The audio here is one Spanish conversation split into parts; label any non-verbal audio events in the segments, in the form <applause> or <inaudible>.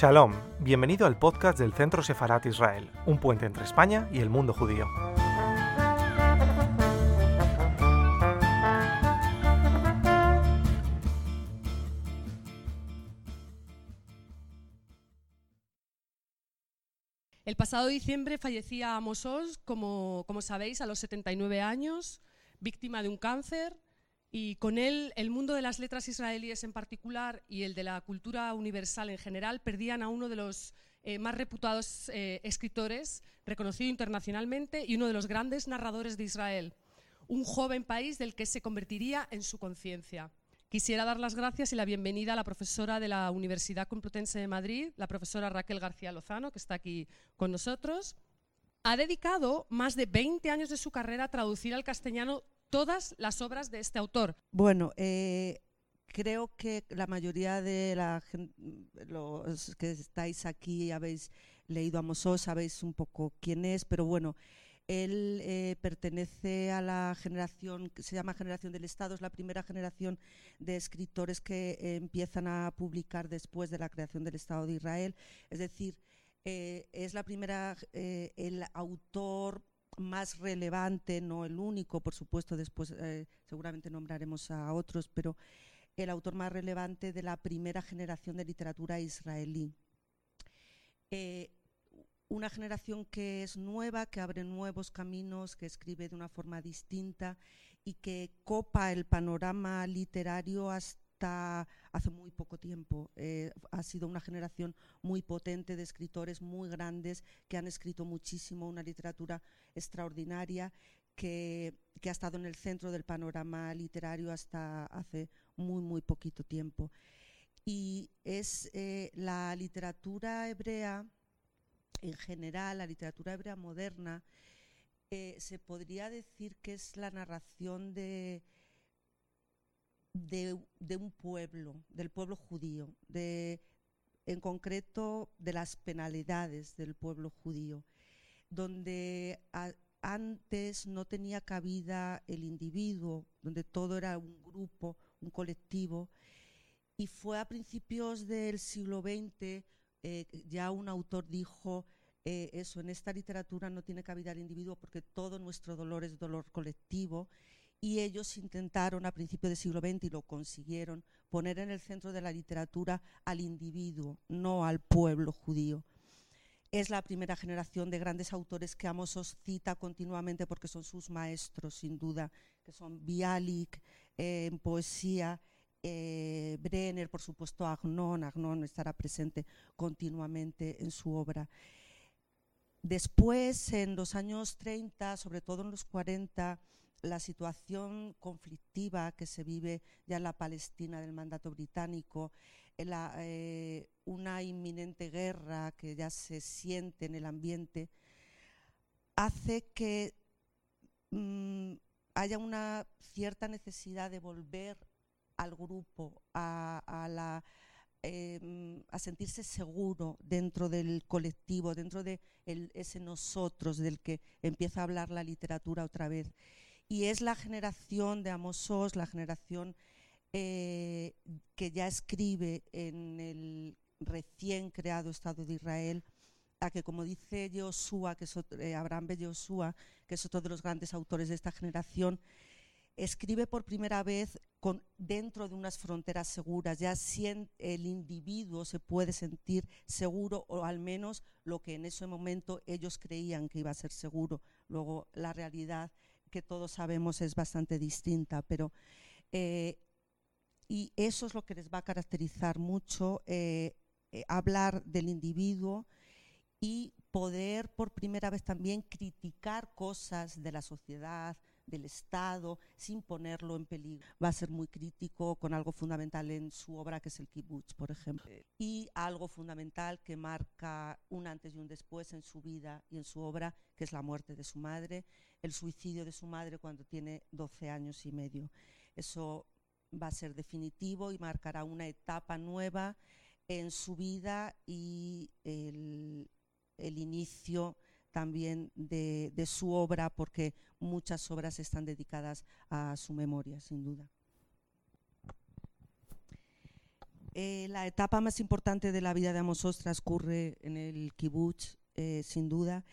Shalom, bienvenido al podcast del Centro Sefarat Israel, un puente entre España y el mundo judío. El pasado diciembre fallecía Amos Oz, como, como sabéis, a los 79 años, víctima de un cáncer, y con él el mundo de las letras israelíes en particular y el de la cultura universal en general perdían a uno de los eh, más reputados eh, escritores, reconocido internacionalmente, y uno de los grandes narradores de Israel, un joven país del que se convertiría en su conciencia. Quisiera dar las gracias y la bienvenida a la profesora de la Universidad Complutense de Madrid, la profesora Raquel García Lozano, que está aquí con nosotros. Ha dedicado más de 20 años de su carrera a traducir al castellano todas las obras de este autor. Bueno, eh, creo que la mayoría de la los que estáis aquí habéis leído a Mosós, sabéis un poco quién es, pero bueno, él eh, pertenece a la generación se llama generación del Estado, es la primera generación de escritores que eh, empiezan a publicar después de la creación del Estado de Israel. Es decir, es la primera, el autor más relevante, no el único, por supuesto, después seguramente nombraremos a otros, pero el autor más relevante de la primera generación de literatura israelí. Una generación que es nueva, que abre nuevos caminos, que escribe de una forma distinta y que copa el panorama literario hasta hace muy poco tiempo. Eh, ha sido una generación muy potente de escritores muy grandes que han escrito muchísimo, una literatura extraordinaria que, ha estado en el centro del panorama literario hasta hace muy, muy poquito tiempo. Y es eh, la literatura hebrea en general, la literatura hebrea moderna, eh, se podría decir que es la narración de, de, un pueblo, del pueblo judío, de, en concreto de las penalidades del pueblo judío, donde antes no tenía cabida el individuo, donde todo era un grupo, un colectivo, y fue a principios del siglo XX eh, ya un autor dijo eh, eso, en esta literatura no tiene cabida el individuo porque todo nuestro dolor es dolor colectivo y ellos intentaron a principios del siglo XX y lo consiguieron poner en el centro de la literatura al individuo, no al pueblo judío. Es la primera generación de grandes autores que Amos cita continuamente porque son sus maestros, sin duda, que son Bialik eh, en poesía, eh, Brenner, por supuesto, Agnon, Agnon estará presente continuamente en su obra. Después, en los años 30, sobre todo en los 40, la situación conflictiva que se vive ya en la Palestina del mandato británico, eh, una inminente guerra que ya se siente en el ambiente, hace que mm, haya una cierta necesidad de volver al grupo, a, em, a sentirse seguro dentro del colectivo, dentro de ese nosotros del que empieza a hablar la literatura otra vez. Y es la generación de Amosos, la generación eh, que ya escribe en el recién creado Estado de Israel, a que como dice Joshua, que es eh, Abraham B. Joshua, que es otro de los grandes autores de esta generación, escribe por primera vez con, dentro de unas fronteras seguras, ya el individuo se puede sentir seguro o al menos lo que en ese momento ellos creían que iba a ser seguro. Luego la realidad que todos sabemos es bastante distinta, pero eh, y eso es lo que les va a caracterizar mucho, eh, eh, hablar del individuo y poder por primera vez también criticar cosas de la sociedad, del Estado sin ponerlo en peligro. Va a ser muy crítico con algo fundamental en su obra, que es el kibbutz, por ejemplo. Y algo fundamental que marca un antes y un después en su vida y en su obra, que es la muerte de su madre, el suicidio de su madre cuando tiene 12 años y medio. Eso va a ser definitivo y marcará una etapa nueva en su vida y el, el inicio también de, su obra, porque muchas obras están dedicadas a su memoria, sin duda. Eh, la etapa más importante de la vida de Amos Oz transcurre en el kibutz, eh, sin duda.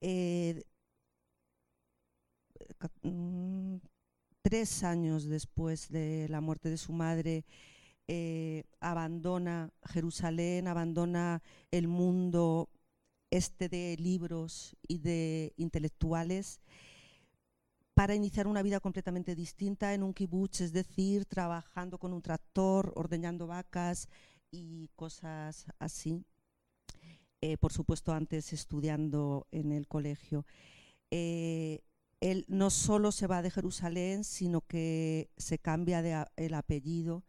Eh, mm, tres años después de la muerte de su madre, abandona Jerusalén, abandona el mundo este de libros y de intelectuales para iniciar una vida completamente distinta en un kibutz, es decir, trabajando con un tractor, ordeñando vacas y cosas así. Eh, por supuesto, antes estudiando en el colegio. Eh, él no solo se va de Jerusalén, sino que se cambia el apellido.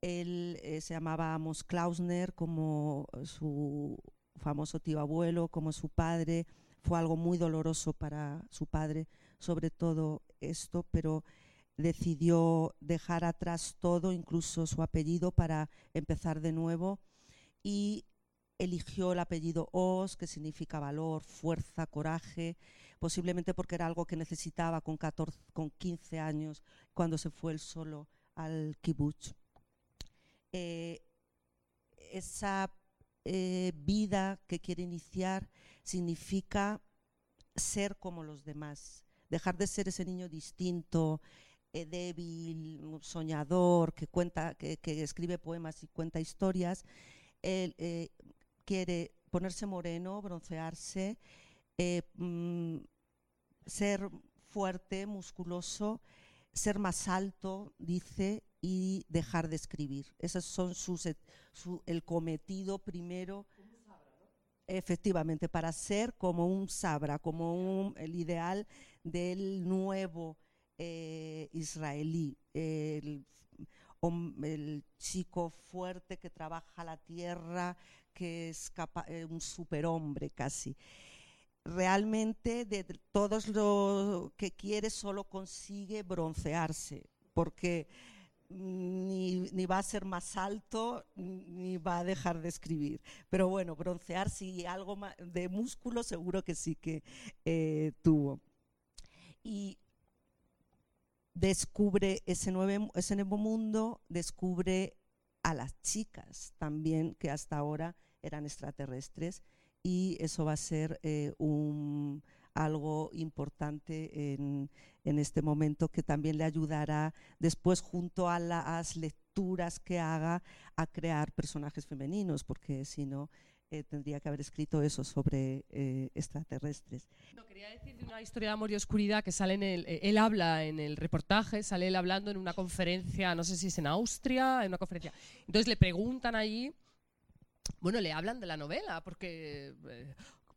Él eh, se llamaba Amos Klausner, como su famoso tío abuelo, como su padre. Fue algo muy doloroso para su padre sobre todo esto, pero decidió dejar atrás todo, incluso su apellido, para empezar de nuevo y eligió el apellido Oz, que significa valor, fuerza, coraje, posiblemente porque era algo que necesitaba con, 14, con 15 años cuando se fue él solo al kibbutz. Eh, esa eh, vida que quiere iniciar significa ser como los demás, dejar de ser ese niño distinto, eh, débil, soñador, que, cuenta, que, escribe poemas y cuenta historias. Él eh, quiere ponerse moreno, broncearse, mm, ser fuerte, musculoso, ser más alto, dice, y dejar de escribir. Ese son sus, el cometido primero efectivamente, para ser como un sabra, como un, el ideal del nuevo eh, israelí, el, chico fuerte que trabaja la tierra, que es eh, un superhombre casi. Realmente de todos lo que quiere solo consigue broncearse, porque ni, va a ser más alto ni va a dejar de escribir. Pero bueno, broncear sí, algo de músculo seguro que sí que eh, tuvo. Y descubre ese, nuevo mundo, descubre a las chicas también que hasta ahora eran extraterrestres y eso va a ser eh, un algo importante en, en, este momento que también le ayudará después junto a las lecturas que haga a crear personajes femeninos, porque si no eh, tendría que haber escrito eso sobre eh, extraterrestres. No, quería decir de una historia de amor y oscuridad que sale en el, eh, él habla en el reportaje, sale él hablando en una conferencia, no sé si es en Austria, en una conferencia. Entonces le preguntan allí bueno, le hablan de la novela, porque,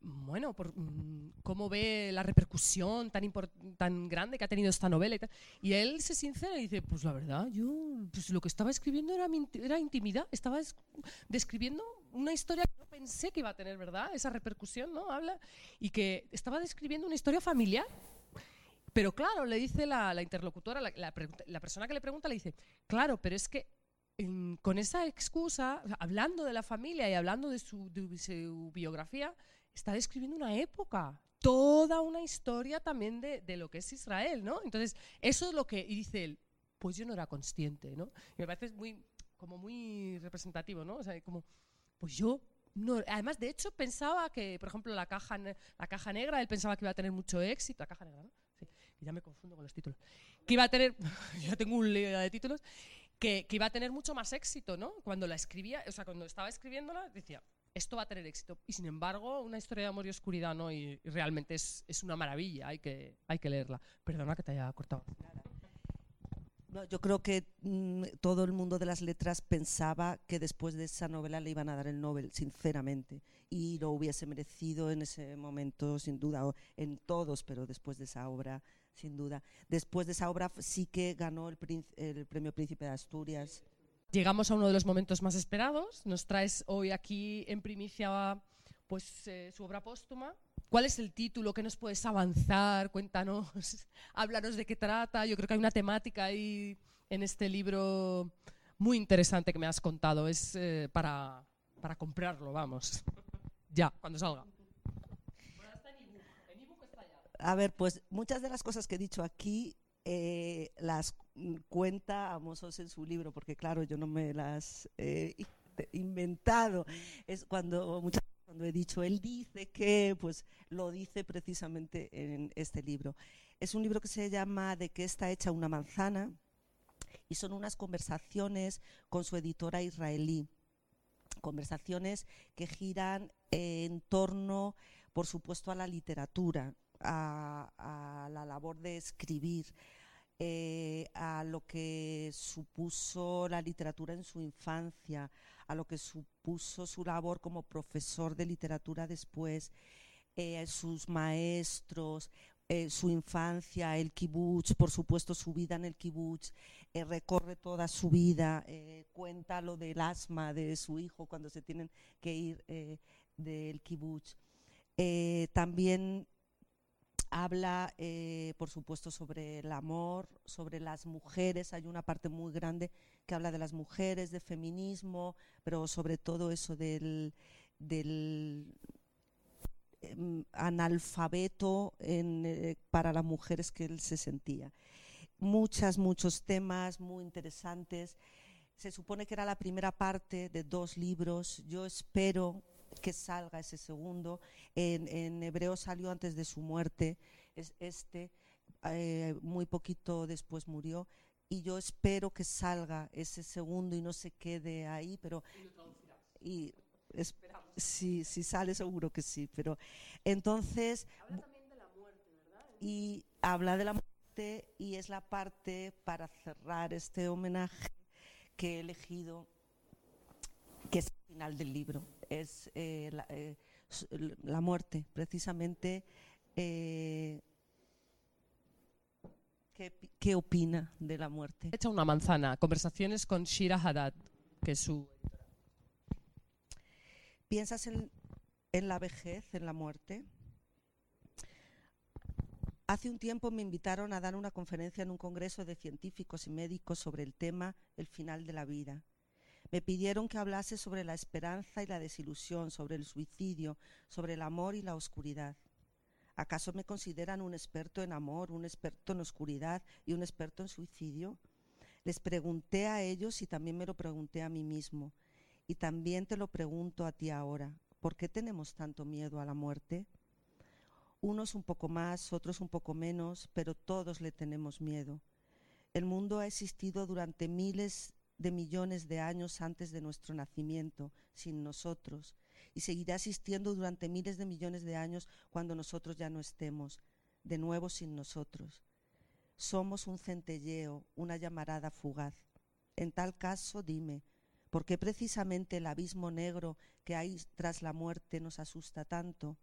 bueno, por, mm, cómo ve la repercusión tan, tan grande que ha tenido esta novela y, tal. y él se sincera y dice, pues la verdad, yo pues lo que estaba escribiendo era, era intimidad, estaba describiendo una historia que no pensé que iba a tener, ¿verdad? Esa repercusión, ¿no? Habla y que estaba describiendo una historia familiar. Pero claro, le dice la, interlocutora, la, la, persona que le pregunta, le dice, claro, pero es que con esa excusa, hablando de la familia y hablando de su, de su biografía, está describiendo una época, toda una historia también de, de, lo que es Israel, ¿no? Entonces, eso es lo que dice él, pues yo no era consciente, ¿no? Y me parece muy, como muy representativo, ¿no? O sea, como, pues yo no, además, de hecho, pensaba que, por ejemplo, la caja, la caja negra, él pensaba que iba a tener mucho éxito, la caja negra, ¿no? Sí, ya me confundo con los títulos. Que iba a tener, <laughs> ya tengo un lío de títulos, que, que, iba a tener mucho más éxito, ¿no? Cuando la escribía, o sea, cuando estaba escribiéndola, decía, esto va a tener éxito. Y sin embargo, una historia de amor y oscuridad, ¿no? Y, realmente es, es, una maravilla, hay que, hay que leerla. Perdona que te haya cortado. No, yo creo que mm, todo el mundo de las letras pensaba que después de esa novela le iban a dar el Nobel, sinceramente, y lo hubiese merecido en ese momento, sin duda, en todos, pero después de esa obra, sin duda. Después de esa obra sí que ganó el, el premio Príncipe de Asturias. Llegamos a uno de los momentos más esperados. Nos traes hoy aquí en primicia pues, eh, su obra póstuma. ¿Cuál es el título? ¿Qué nos puedes avanzar? Cuéntanos, <laughs> háblanos de qué trata. Yo creo que hay una temática ahí en este libro muy interesante que me has contado. Es eh, para, para comprarlo, vamos. ya, cuando salga. A ver, pues muchas de las cosas que he dicho aquí eh, las cuenta a Mossos en su libro, porque claro, yo no me las he inventado. Es cuando muchas cuando he dicho él dice que, pues lo dice precisamente en este libro. Es un libro que se llama De qué está hecha una manzana y son unas conversaciones con su editora israelí. Conversaciones que giran en torno, por supuesto, a la literatura, a, la labor de escribir, eh, a lo que supuso la literatura en su infancia, a lo que supuso su labor como profesor de literatura después, eh, sus maestros, eh, su infancia, el kibutz, por supuesto su vida en el kibutz, recorre toda su vida, cuenta lo del asma de su hijo cuando se tienen que ir del kibutz. también Habla, eh, por supuesto, sobre el amor, sobre las mujeres. Hay una parte muy grande que habla de las mujeres, de feminismo, pero sobre todo eso del, em, analfabeto eh, para las mujeres que él se sentía. Muchas, muchos temas muy interesantes. Se supone que era la primera parte de dos libros. Yo espero que salga ese segundo. En, hebreo salió antes de su muerte, es este, eh, muy poquito después murió. Y yo espero que salga ese segundo y no se quede ahí, pero... Y si, si sale seguro que sí, pero entonces... Habla también de la muerte, ¿verdad? Y habla de la muerte y es la parte para cerrar este homenaje que he elegido, que es el final del libro es eh, eh, la, muerte, precisamente. Eh, ¿qué, opina de la muerte? Echa una manzana, conversaciones con Shira Haddad, que es su ¿Piensas en, en la vejez, en la muerte? Hace un tiempo me invitaron a dar una conferencia en un congreso de científicos y médicos sobre el tema el final de la vida. Me pidieron que hablase sobre la esperanza y la desilusión, sobre el suicidio, sobre el amor y la oscuridad. ¿Acaso me consideran un experto en amor, un experto en oscuridad y un experto en suicidio? Les pregunté a ellos y también me lo pregunté a mí mismo. Y también te lo pregunto a ti ahora. ¿Por qué tenemos tanto miedo a la muerte? Unos un poco más, otros un poco menos, pero todos le tenemos miedo. El mundo ha existido durante miles de millones de años antes de nuestro nacimiento, sin nosotros, y seguirá existiendo durante miles de millones de años cuando nosotros ya no estemos, de nuevo sin nosotros. Somos un centelleo, una llamarada fugaz. En tal caso, dime, ¿por qué precisamente el abismo negro que hay tras la muerte nos asusta tanto?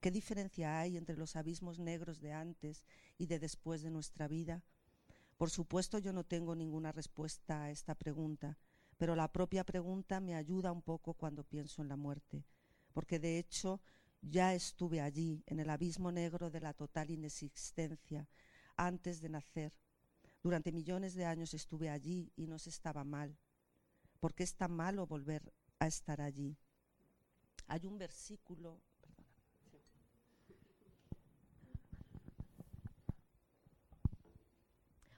¿Qué diferencia hay entre los abismos negros de antes y de después de nuestra vida? Por supuesto yo no tengo ninguna respuesta a esta pregunta, pero la propia pregunta me ayuda un poco cuando pienso en la muerte, porque de hecho ya estuve allí, en el abismo negro de la total inexistencia, antes de nacer. Durante millones de años estuve allí y no se estaba mal. ¿Por qué es tan malo volver a estar allí? Hay un versículo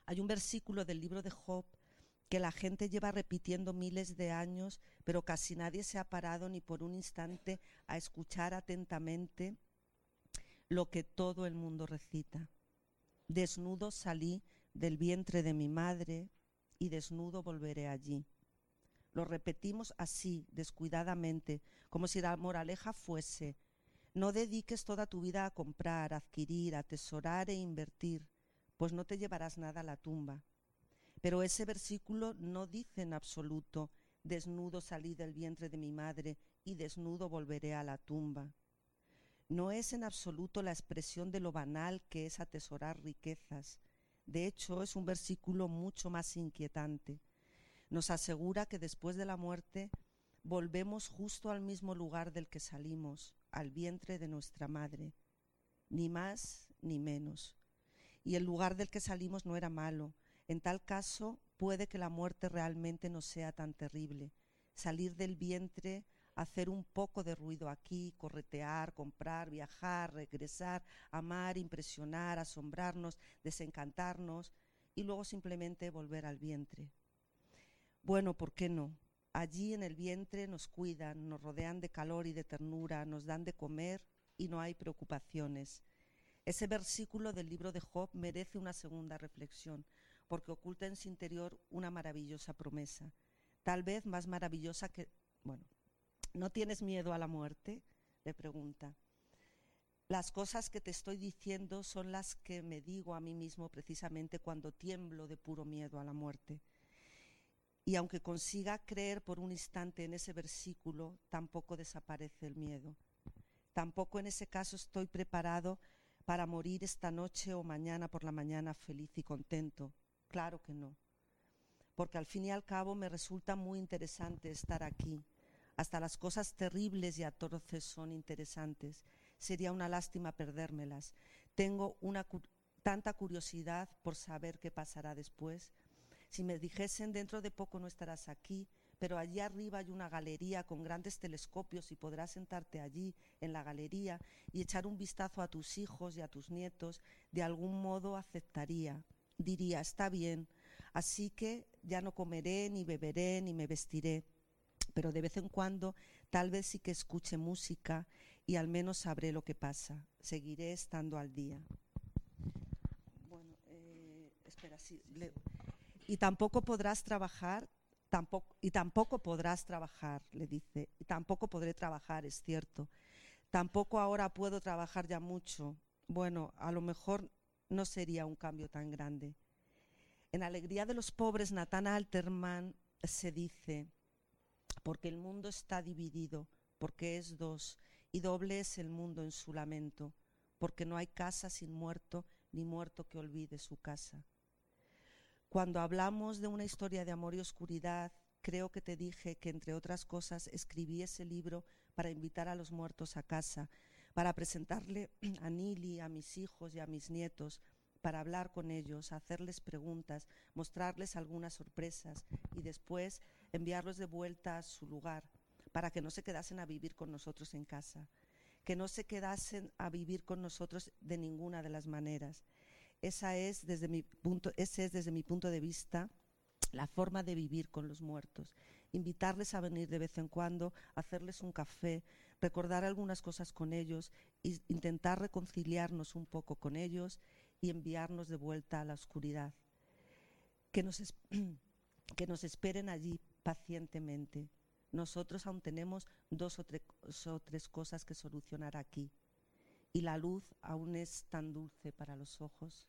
Hay un versículo del libro de Job que la gente lleva repitiendo miles de años, pero casi nadie se ha parado ni por un instante a escuchar atentamente lo que todo el mundo recita. Desnudo salí del vientre de mi madre y desnudo volveré allí. Lo repetimos así, descuidadamente, como si la moraleja fuese, no dediques toda tu vida a comprar, adquirir, atesorar e invertir pues no te llevarás nada a la tumba. Pero ese versículo no dice en absoluto, desnudo salí del vientre de mi madre y desnudo volveré a la tumba. No es en absoluto la expresión de lo banal que es atesorar riquezas. De hecho, es un versículo mucho más inquietante. Nos asegura que después de la muerte volvemos justo al mismo lugar del que salimos, al vientre de nuestra madre, ni más ni menos y el lugar del que salimos no era malo. En tal caso, puede que la muerte realmente no sea tan terrible. Salir del vientre, hacer un poco de ruido aquí, corretear, comprar, viajar, regresar, amar, impresionar, asombrarnos, desencantarnos y luego simplemente volver al vientre. Bueno, ¿por qué no? Allí en el vientre nos cuidan, nos rodean de calor y de ternura, nos dan de comer y no hay preocupaciones. Ese versículo del libro de Job merece una segunda reflexión, porque oculta en su interior una maravillosa promesa, tal vez más maravillosa que, bueno, ¿no tienes miedo a la muerte? le pregunta. Las cosas que te estoy diciendo son las que me digo a mí mismo precisamente cuando tiemblo de puro miedo a la muerte. Y aunque consiga creer por un instante en ese versículo, tampoco desaparece el miedo. Tampoco en ese caso estoy preparado para morir esta noche o mañana por la mañana feliz y contento. Claro que no. Porque al fin y al cabo me resulta muy interesante estar aquí. Hasta las cosas terribles y atroces son interesantes sería una lástima perdérmelas. Tengo una, tanta curiosidad por saber qué pasará después. Si me dijesen dentro de poco no estarás aquí, pero allí arriba hay una galería con grandes telescopios y podrás sentarte allí en la galería y echar un vistazo a tus hijos y a tus nietos, de algún modo aceptaría. Diría, está bien, así que ya no comeré, ni beberé, ni me vestiré, pero de vez en cuando tal vez sí que escuche música y al menos sabré lo que pasa. Seguiré estando al día. Bueno, eh, y tampoco podrás trabajar, y tampoco podrás trabajar, le dice, y tampoco podré trabajar, es cierto. Tampoco ahora puedo trabajar ya mucho. Bueno, a lo mejor no sería un cambio tan grande. En Alegría de los Pobres, Nathan Alterman se dice, porque el mundo está dividido, porque es dos, y doble es el mundo en su lamento, porque no hay casa sin muerto, ni muerto que olvide su casa. Cuando hablamos de una historia de amor y oscuridad, creo que te dije que, entre otras cosas, escribí ese libro para invitar a los muertos a casa, para presentarle <clears throat> a Nili, a mis hijos y a mis nietos, para hablar con ellos, hacerles preguntas, mostrarles algunas sorpresas y después enviarlos de vuelta a su lugar, para que no se quedasen a vivir con nosotros en casa, que no se quedasen a vivir con nosotros de ninguna de las maneras. Esa es desde mi punto, ese es desde mi punto de vista la forma de vivir con los muertos. Invitarles a venir de vez en cuando, hacerles un café, recordar algunas cosas con ellos, e intentar reconciliarnos un poco con ellos y enviarnos de vuelta a la oscuridad. Que nos, <clears throat> que nos esperen allí pacientemente, nosotros aún tenemos dos o, o tres cosas que solucionar aquí. Y la luz aún es tan dulce para los ojos.